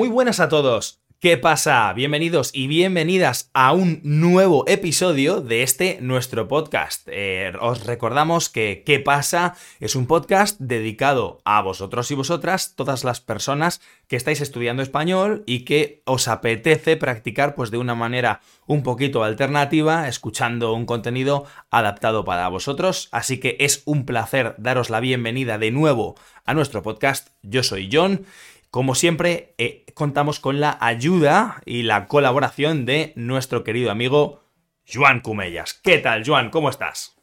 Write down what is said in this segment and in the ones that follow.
Muy buenas a todos. ¿Qué pasa? Bienvenidos y bienvenidas a un nuevo episodio de este nuestro podcast. Eh, os recordamos que ¿Qué pasa? es un podcast dedicado a vosotros y vosotras, todas las personas que estáis estudiando español y que os apetece practicar pues de una manera un poquito alternativa, escuchando un contenido adaptado para vosotros. Así que es un placer daros la bienvenida de nuevo a nuestro podcast. Yo soy John como siempre, eh, contamos con la ayuda y la colaboración de nuestro querido amigo Joan Cumellas. ¿Qué tal, Joan? ¿Cómo estás?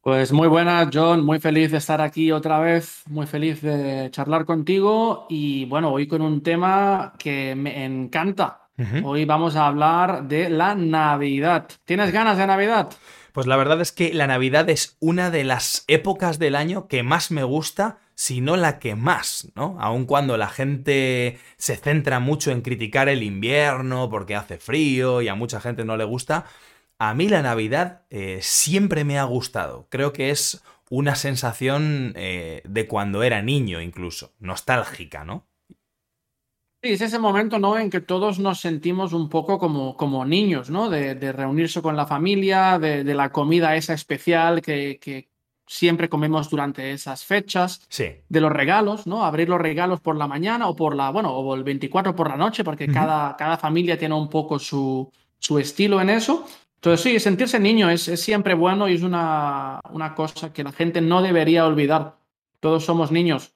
Pues muy buenas, John. Muy feliz de estar aquí otra vez. Muy feliz de charlar contigo. Y bueno, hoy con un tema que me encanta. Hoy vamos a hablar de la Navidad. ¿Tienes ganas de Navidad? Pues la verdad es que la Navidad es una de las épocas del año que más me gusta sino la que más, ¿no? Aun cuando la gente se centra mucho en criticar el invierno porque hace frío y a mucha gente no le gusta, a mí la Navidad eh, siempre me ha gustado. Creo que es una sensación eh, de cuando era niño incluso, nostálgica, ¿no? Sí, es ese momento, ¿no? En que todos nos sentimos un poco como, como niños, ¿no? De, reunirse con la familia, de, la comida esa especial que, siempre comemos durante esas fechas, sí. de los regalos, ¿no? Abrir los regalos por la mañana o por la, bueno, o el 24 por la noche, porque cada, cada familia tiene un poco su, su estilo en eso. Entonces, sí, sentirse niño es, es siempre bueno y es una, una, cosa que la gente no debería olvidar. Todos somos niños.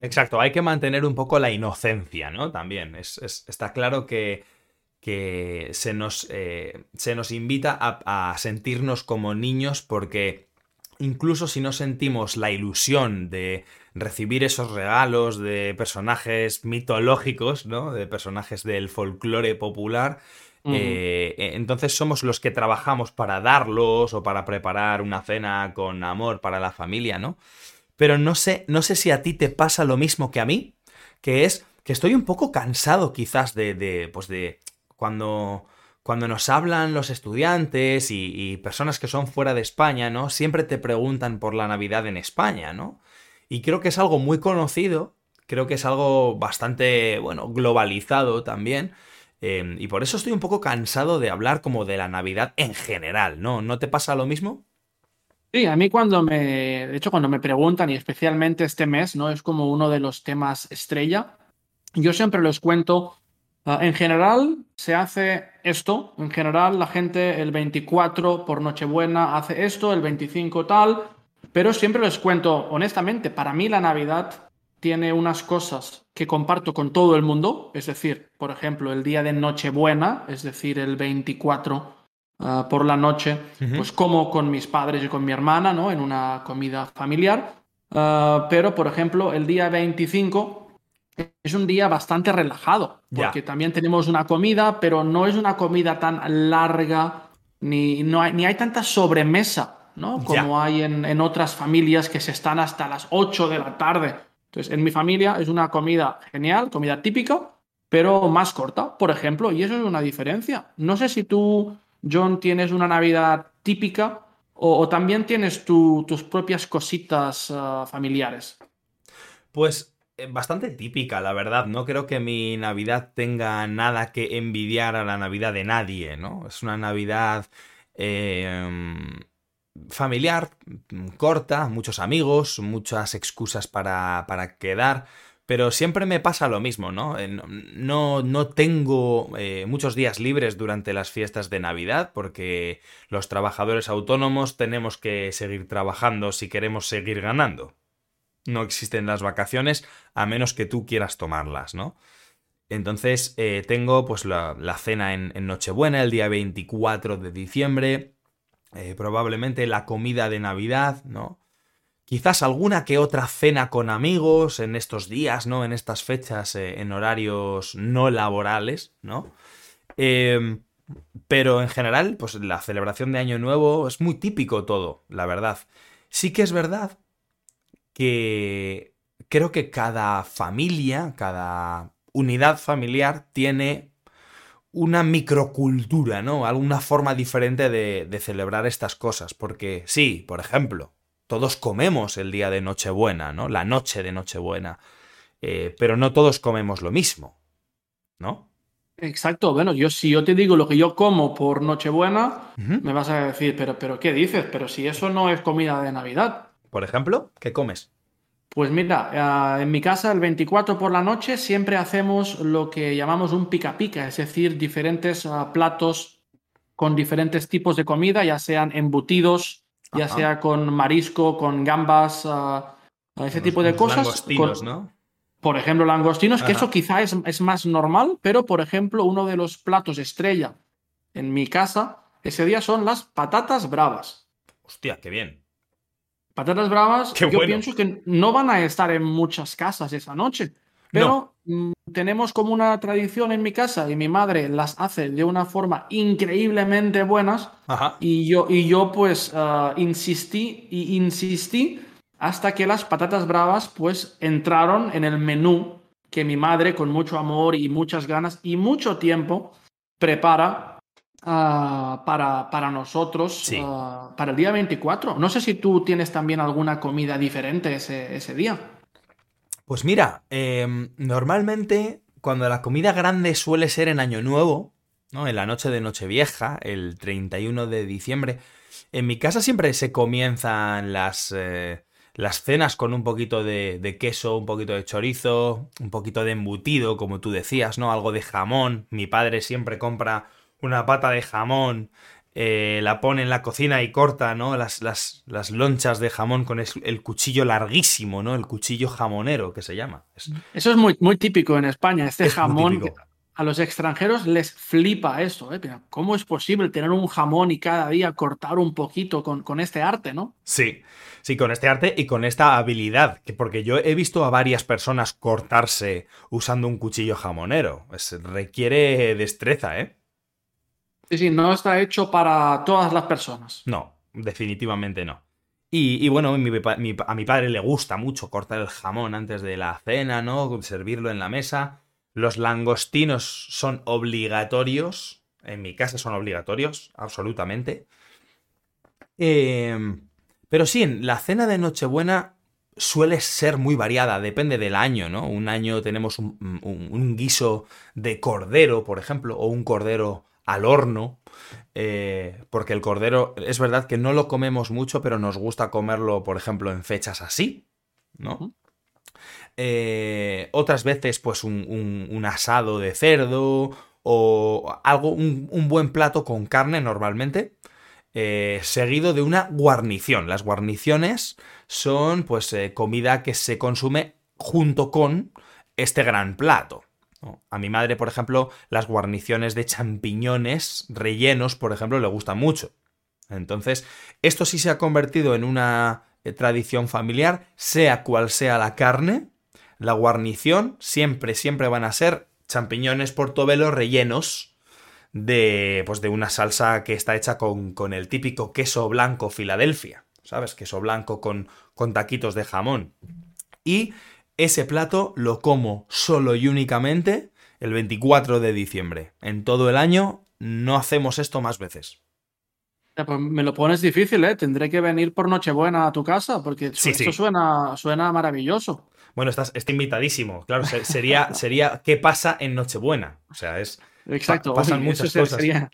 Exacto, hay que mantener un poco la inocencia, ¿no? También. Es, está claro que, que se, nos, eh, se nos invita a, a sentirnos como niños porque incluso si no sentimos la ilusión de recibir esos regalos de personajes mitológicos, ¿no? De personajes del folclore popular. Eh, e, entonces somos los que trabajamos para darlos o para preparar una cena con amor para la familia, ¿no? Pero no sé, no sé si a ti te pasa lo mismo que a mí, que es que estoy un poco cansado quizás de, de pues de cuando cuando nos hablan los estudiantes y, personas que son fuera de España, ¿no? Siempre te preguntan por la Navidad en España, ¿no? Y creo que es algo muy conocido, creo que es algo bastante, bueno, globalizado también. Em, y por eso estoy un poco cansado de hablar como de la Navidad en general, ¿no? ¿No te pasa lo mismo? Sí, a mí cuando me, de hecho, cuando me preguntan, y especialmente este mes, ¿no? Es como uno de los temas estrella. Yo siempre les cuento Ah, en general se hace esto, en general la gente el 24 por Nochebuena hace esto, el 25 tal, pero siempre les cuento honestamente, para mí la Navidad tiene unas cosas que comparto con todo el mundo, es decir, por ejemplo, el día de Nochebuena, es decir, el 24 ah, por la noche, pues como con mis padres y con mi hermana, ¿no? En una comida familiar. Ah, pero, por ejemplo, el día 25 es un día bastante relajado, porque también tenemos una comida, pero no es una comida tan larga, ni, no hay, ni hay tanta sobremesa, ¿no? Como hay en, otras familias que se están hasta las 8 de la tarde. Entonces, en mi familia es una comida genial, comida típica, pero más corta, por ejemplo, y eso es una diferencia. No sé si tú, John, tienes una Navidad típica o, también tienes tus propias cositas ah, familiares. Pues bastante típica, la verdad. No creo que mi Navidad tenga nada que envidiar a la Navidad de nadie, ¿no? Es una Navidad em, familiar, corta, muchos amigos, muchas excusas para, para quedar. Pero siempre me pasa lo mismo, ¿no? Eh, no, no tengo eh, muchos días libres durante las fiestas de Navidad porque los trabajadores autónomos tenemos que seguir trabajando si queremos seguir ganando no existen las vacaciones a menos que tú quieras tomarlas, ¿no? Entonces eh, tengo pues la, cena en, Nochebuena, el día 24 de diciembre, eh, probablemente la comida de Navidad, ¿no? Quizás alguna que otra cena con amigos en estos días, ¿no? En estas fechas, eh, en horarios no laborales, ¿no? Pero en general, pues la celebración de Año Nuevo es muy típico todo, la verdad. Sí que es verdad que creo que cada familia, cada unidad familiar tiene una microcultura, ¿no? Alguna forma diferente de, celebrar estas cosas. Porque sí, por ejemplo, todos comemos el día de Nochebuena, ¿no? La noche de Nochebuena. Eh, pero no todos comemos lo mismo. ¿no? Exacto, bueno, yo si yo te digo lo que yo como por Nochebuena, me vas a decir, pero, pero ¿qué dices? Pero si eso no es comida de Navidad. Por ejemplo, ¿qué comes? Pues mira, eh, en mi casa el 24 por la noche siempre hacemos lo que llamamos un pica pica, es decir, diferentes ah, platos con diferentes tipos de comida, ya sean embutidos, ya sea con marisco, con gambas, ah, ese tipo de cosas. Langostinos, con- ¿no? Por ejemplo, langostinos, que eso quizá es, es más normal, pero por ejemplo, uno de los platos estrella en mi casa ese día son las patatas bravas. Hostia, qué bien. Patatas bravas, Qué yo bueno. pienso que no van a estar en muchas casas esa noche, pero mm, tenemos como una tradición en mi casa y mi madre las hace de una forma increíblemente buenas Ajá. y yo, y yo pues ah, insistí y insistí hasta que las patatas bravas pues entraron en el menú que mi madre con mucho amor y muchas ganas y mucho tiempo prepara ah, para, para nosotros Sí. ah, para el día 24. No sé si tú tienes también alguna comida diferente ese, ese día. Pues mira, em, normalmente cuando la comida grande suele ser en Año Nuevo, ¿no? En la noche de Nochevieja, el 31 de diciembre, en mi casa siempre se comienzan las, eh, las cenas con un poquito de, de queso, un poquito de chorizo, un poquito de embutido, como tú decías, ¿no? Algo de jamón. Mi padre siempre compra una pata de jamón, eh, la pone en la cocina y corta, ¿no? Las, las, las lonchas de jamón con es- el cuchillo larguísimo, ¿no? El cuchillo jamonero, que se llama. Es- Eso es muy, muy típico en España, este Es jamón. que A los extranjeros les flipa esto, ¿eh? ¿Cómo es posible tener un jamón y cada día cortar un poquito con, con este arte, ¿no? Sí, sí, con este arte y con esta habilidad, que porque yo he visto a varias personas cortarse usando un cuchillo jamonero. Es- requiere destreza, ¿eh? Sí, sí, no está hecho para todas las personas. No, definitivamente no. Y, bueno, a mi padre le gusta mucho cortar el jamón antes de la cena, ¿no? Servirlo en la mesa. Los langostinos son obligatorios. En mi casa son obligatorios, absolutamente. Eh, pero sí, la cena de Nochebuena suele ser muy variada, depende del año, ¿no? Un año tenemos un guiso de cordero, por ejemplo, o un cordero al horno, eh, porque el cordero es verdad que no lo comemos mucho, pero nos gusta comerlo, por ejemplo, en fechas así, ¿no? Eh, otras veces, pues un, un- un asado de cerdo o algo, un, un buen plato con carne normalmente, eh, seguido de una guarnición. Las guarniciones son, pues, comida que se consume junto con este gran plato. A mi madre, por ejemplo, las guarniciones de champiñones rellenos, por ejemplo, le gustan mucho. Entonces, esto sí se ha convertido en una eh, tradición familiar, sea cual sea la carne, la guarnición siempre, siempre van a ser champiñones portobelo rellenos de, pues de una salsa que está hecha con, con el típico queso blanco Filadelfia, ¿sabes? Queso blanco con, con taquitos de jamón. Y ese plato lo como solo y únicamente el 24 de diciembre. En todo el año no hacemos esto más veces. Pues me lo pones difícil, ¿eh? Tendré que venir por Nochebuena a tu casa porque Sí, esto sí. Suena, suena maravilloso. Bueno, estás, está invitadísimo. Claro, se- sería, sería ¿qué pasa en Nochebuena? O sea, es... Exacto. Pa- pasan Oye, muchas cosas. Sería,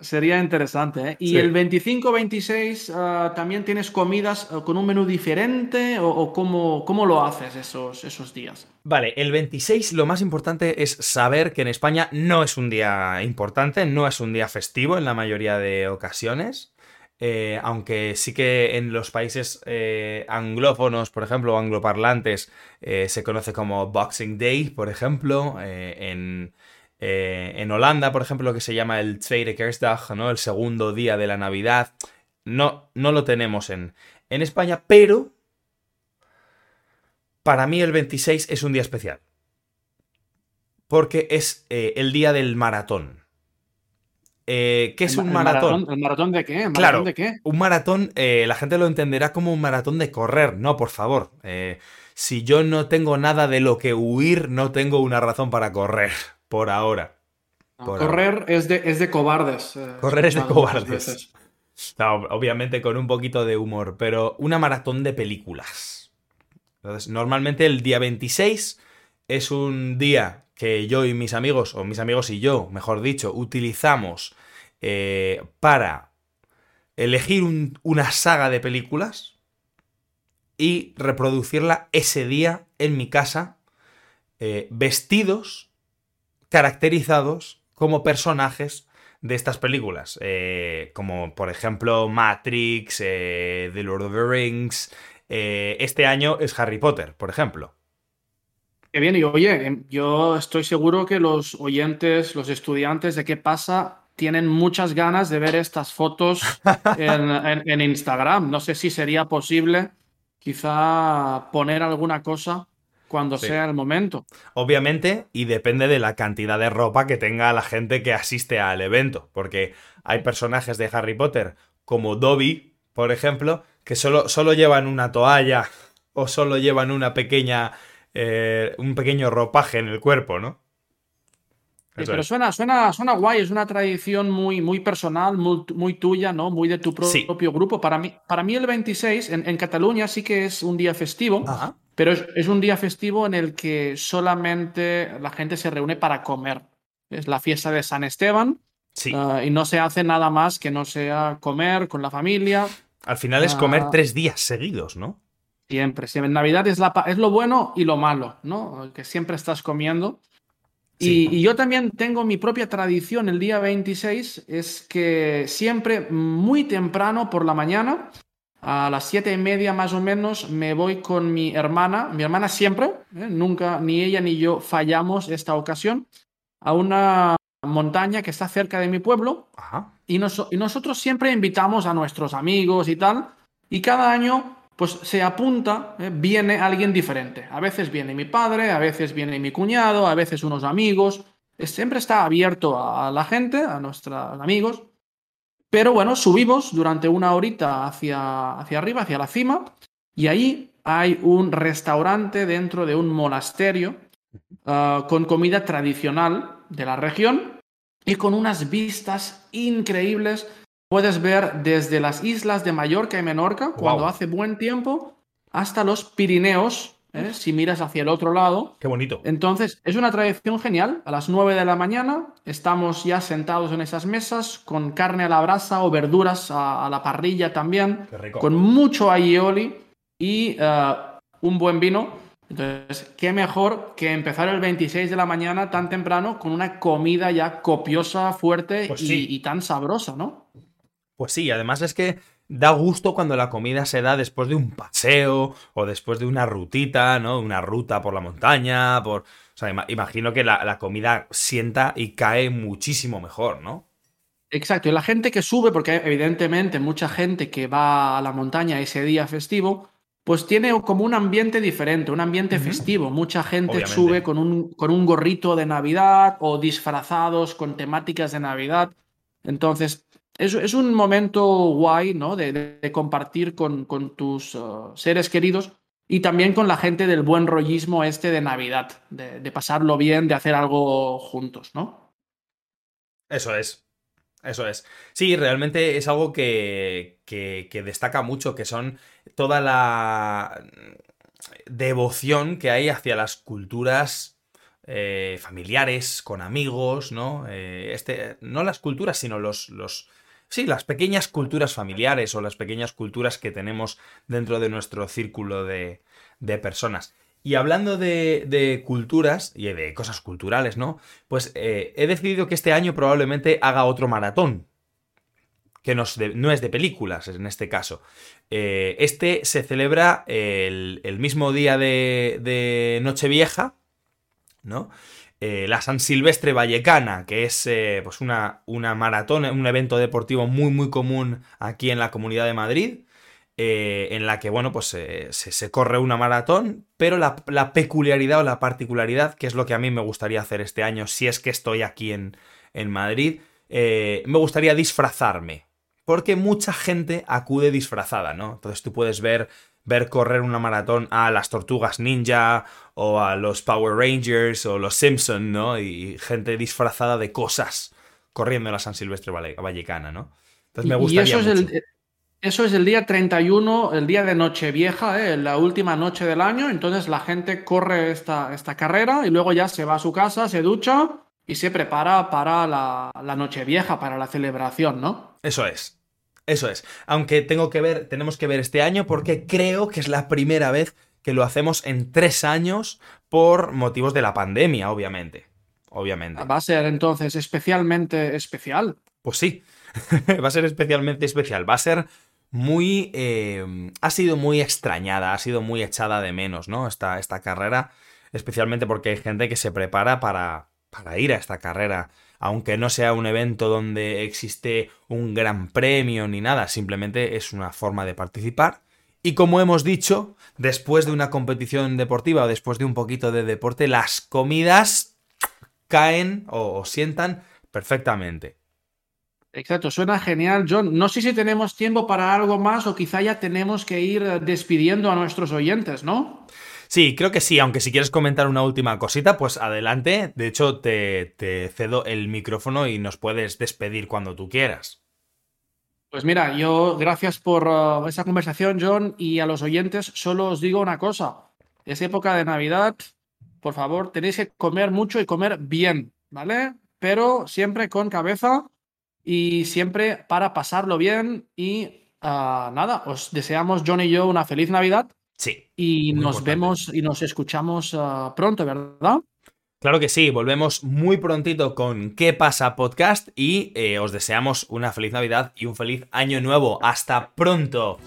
sería interesante, ¿eh? Y Sí. el 25-26 ah, también tienes comidas ah, con un menú diferente o, o cómo, cómo lo haces esos, esos días. Vale, el 26 lo más importante es saber que en España no es un día importante, no es un día festivo en la mayoría de ocasiones. eh, aunque sí que en los países eh, anglófonos, por ejemplo, o angloparlantes, eh, se conoce como Boxing Day, por ejemplo. eh, en, eh, en Holanda, por ejemplo, lo que se llama el Tweede Kerstdag, ¿no? El segundo día de la Navidad. No, no lo tenemos en, en España, pero para mí el 26 es un día especial. Porque es eh, el día del maratón. Eh, ¿Qué es ¿El un maratón? ¿El maratón de qué? ¿El maratón Claro. de qué? Un maratón, eh, la gente lo entenderá como un maratón de correr. No, por favor. Eh, si yo no tengo nada de lo que huir, no tengo una razón para correr. Por ahora. No, Por correr es de, es de cobardes. eh, Correr es de cobardes. No, obviamente con un poquito de humor, pero una maratón de películas. Entonces, normalmente el día 26 es un día que yo y mis amigos, o mis amigos y yo, mejor dicho, utilizamos eh, para elegir una saga de películas y reproducirla ese día en mi casa, eh, vestidos, caracterizados como personajes de estas películas, eh, como por ejemplo Matrix, The Lord of the Rings, este año es Harry Potter, por ejemplo. Qué bien, y oye, em, yo estoy seguro que los oyentes, los estudiantes de qué pasa, tienen muchas ganas de ver estas fotos en, Instagram. No sé si sería posible quizá poner alguna cosa cuando sea el momento. Obviamente, y depende de la cantidad de ropa que tenga la gente que asiste al evento, porque hay personajes de Harry Potter como Dobby, por ejemplo, que solo, solo llevan una toalla o solo llevan una pequeña eh, un pequeño ropaje en el cuerpo, ¿no? pero suena, suena, suena guay, es una tradición muy, muy personal, muy, tuya, ¿no? Muy de tu propio grupo. Para mí, para mí el 26 en, Cataluña sí que es un día festivo, pero es, un día festivo en el que solamente la gente se reúne para comer. Es la fiesta de San Esteban ah, y no se hace nada más que no sea comer con la familia. Al final es comer ah. tres días seguidos, ¿no? Siempre, siempre. Navidad es, la, es lo bueno y lo malo, ¿no? Que siempre estás comiendo. Y, yo también tengo mi propia tradición el día 26, es que siempre muy temprano por la mañana, a las siete y media más o menos, me voy con mi hermana, mi hermana siempre, ¿eh? nunca, ni ella ni yo fallamos esta ocasión, a una montaña que está cerca de mi pueblo. Y, y nosotros siempre invitamos a nuestros amigos y tal, y cada año pues se apunta, ¿eh? viene alguien diferente. A veces viene mi padre, a veces viene mi cuñado, a veces unos amigos. Siempre está abierto a la gente, a nuestros amigos. Pero bueno, subimos durante una horita hacia, hacia arriba, hacia la cima, y ahí hay un restaurante dentro de un monasterio ah, con comida tradicional de la región y con unas vistas increíbles. Puedes ver desde las islas de Mallorca y Menorca, cuando hace buen tiempo, hasta los Pirineos, ¿eh? si miras hacia el otro lado. Qué bonito. Entonces, es una tradición genial. A las 9 de la mañana estamos ya sentados en esas mesas con carne a la brasa o verduras a, la parrilla también, con mucho aioli y eh, un buen vino. Entonces, qué mejor que empezar el 26 de la mañana tan temprano con una comida ya copiosa, fuerte pues y tan sabrosa, ¿no? Pues sí, además es que da gusto cuando la comida se da después de un paseo o después de una rutita, ¿no? Una ruta por la montaña, por... O sea, imagino que la, comida sienta y cae muchísimo mejor, ¿no? Exacto, y la gente que sube, porque evidentemente mucha gente que va a la montaña ese día festivo, pues tiene como un ambiente diferente, un ambiente festivo. Mucha gente sube con un, con un gorrito de Navidad o disfrazados con temáticas de Navidad. Entonces, es, un momento guay, ¿no? De, compartir con, tus uh, seres queridos y también con la gente del buen rollismo este de Navidad, de, pasarlo bien, de hacer algo juntos, ¿no? Eso es. Eso es. Sí, realmente es algo que, que, destaca mucho, que son toda la devoción que hay hacia las culturas eh, familiares, con amigos, ¿no? Eh, este, no las culturas, sino los, los, sí, las pequeñas culturas familiares o las pequeñas culturas que tenemos dentro de nuestro círculo de, personas. Y hablando de, culturas y de cosas culturales, ¿no? Pues eh, he decidido que este año probablemente haga otro maratón. Que no es de, películas en este caso. Eh, este se celebra el, mismo día de, de Nochevieja, ¿no? Eh, la San Silvestre Vallecana, que es eh, pues una, una, maratón, un evento deportivo muy muy común aquí en la Comunidad de Madrid, eh, en la que, bueno, pues se, corre una maratón, pero la, peculiaridad o la particularidad, que es lo que a mí me gustaría hacer este año, si es que estoy aquí en, en Madrid, me gustaría disfrazarme, porque mucha gente acude disfrazada, ¿no? Entonces tú puedes ver ver correr una maratón a las tortugas ninja o a los Power Rangers o los Simpson, ¿no? Y gente disfrazada de cosas corriendo en la San Silvestre Vallecana, ¿no? Entonces me gustaría. Y eso es, El, eso es el día 31, el día de Nochevieja, ¿eh? la última noche del año. Entonces la gente corre esta, esta carrera y luego ya se va a su casa, se ducha y se prepara para la, la Nochevieja, para la celebración, ¿no? Eso es. Eso es. Aunque tengo que ver, tenemos que ver este año porque creo que es la primera vez que lo hacemos en tres años por motivos de la pandemia, obviamente. Obviamente. Va a ser entonces especialmente especial. Pues sí, va a ser especialmente especial. Va a ser muy... Eh, ha sido muy extrañada, ha sido muy echada de menos, ¿no? Esta, esta carrera, especialmente porque hay gente que se prepara para, para ir a esta carrera. Aunque no sea un evento donde existe un gran premio ni nada, simplemente es una forma de participar. Y como hemos dicho, después de una competición deportiva o después de un poquito de deporte, las comidas caen o, o sientan perfectamente. Exacto, suena genial, John. No sé si tenemos tiempo para algo más o quizá ya tenemos que ir despidiendo a nuestros oyentes, ¿no? Sí, creo que sí, aunque si quieres comentar una última cosita, pues adelante. De hecho, te, cedo el micrófono y nos puedes despedir cuando tú quieras. Pues mira, yo gracias por uh, esa conversación, John, y a los oyentes solo os digo una cosa. Es época de Navidad, por favor, tenéis que comer mucho y comer bien, ¿vale? Pero siempre con cabeza y siempre para pasarlo bien y uh, nada, os deseamos John y yo una feliz Navidad. Sí. Y nos importante. vemos y nos escuchamos uh, pronto, ¿verdad? Claro que sí, volvemos muy prontito con ¿Qué pasa podcast? y eh, os deseamos una feliz Navidad y un feliz año nuevo. Hasta pronto.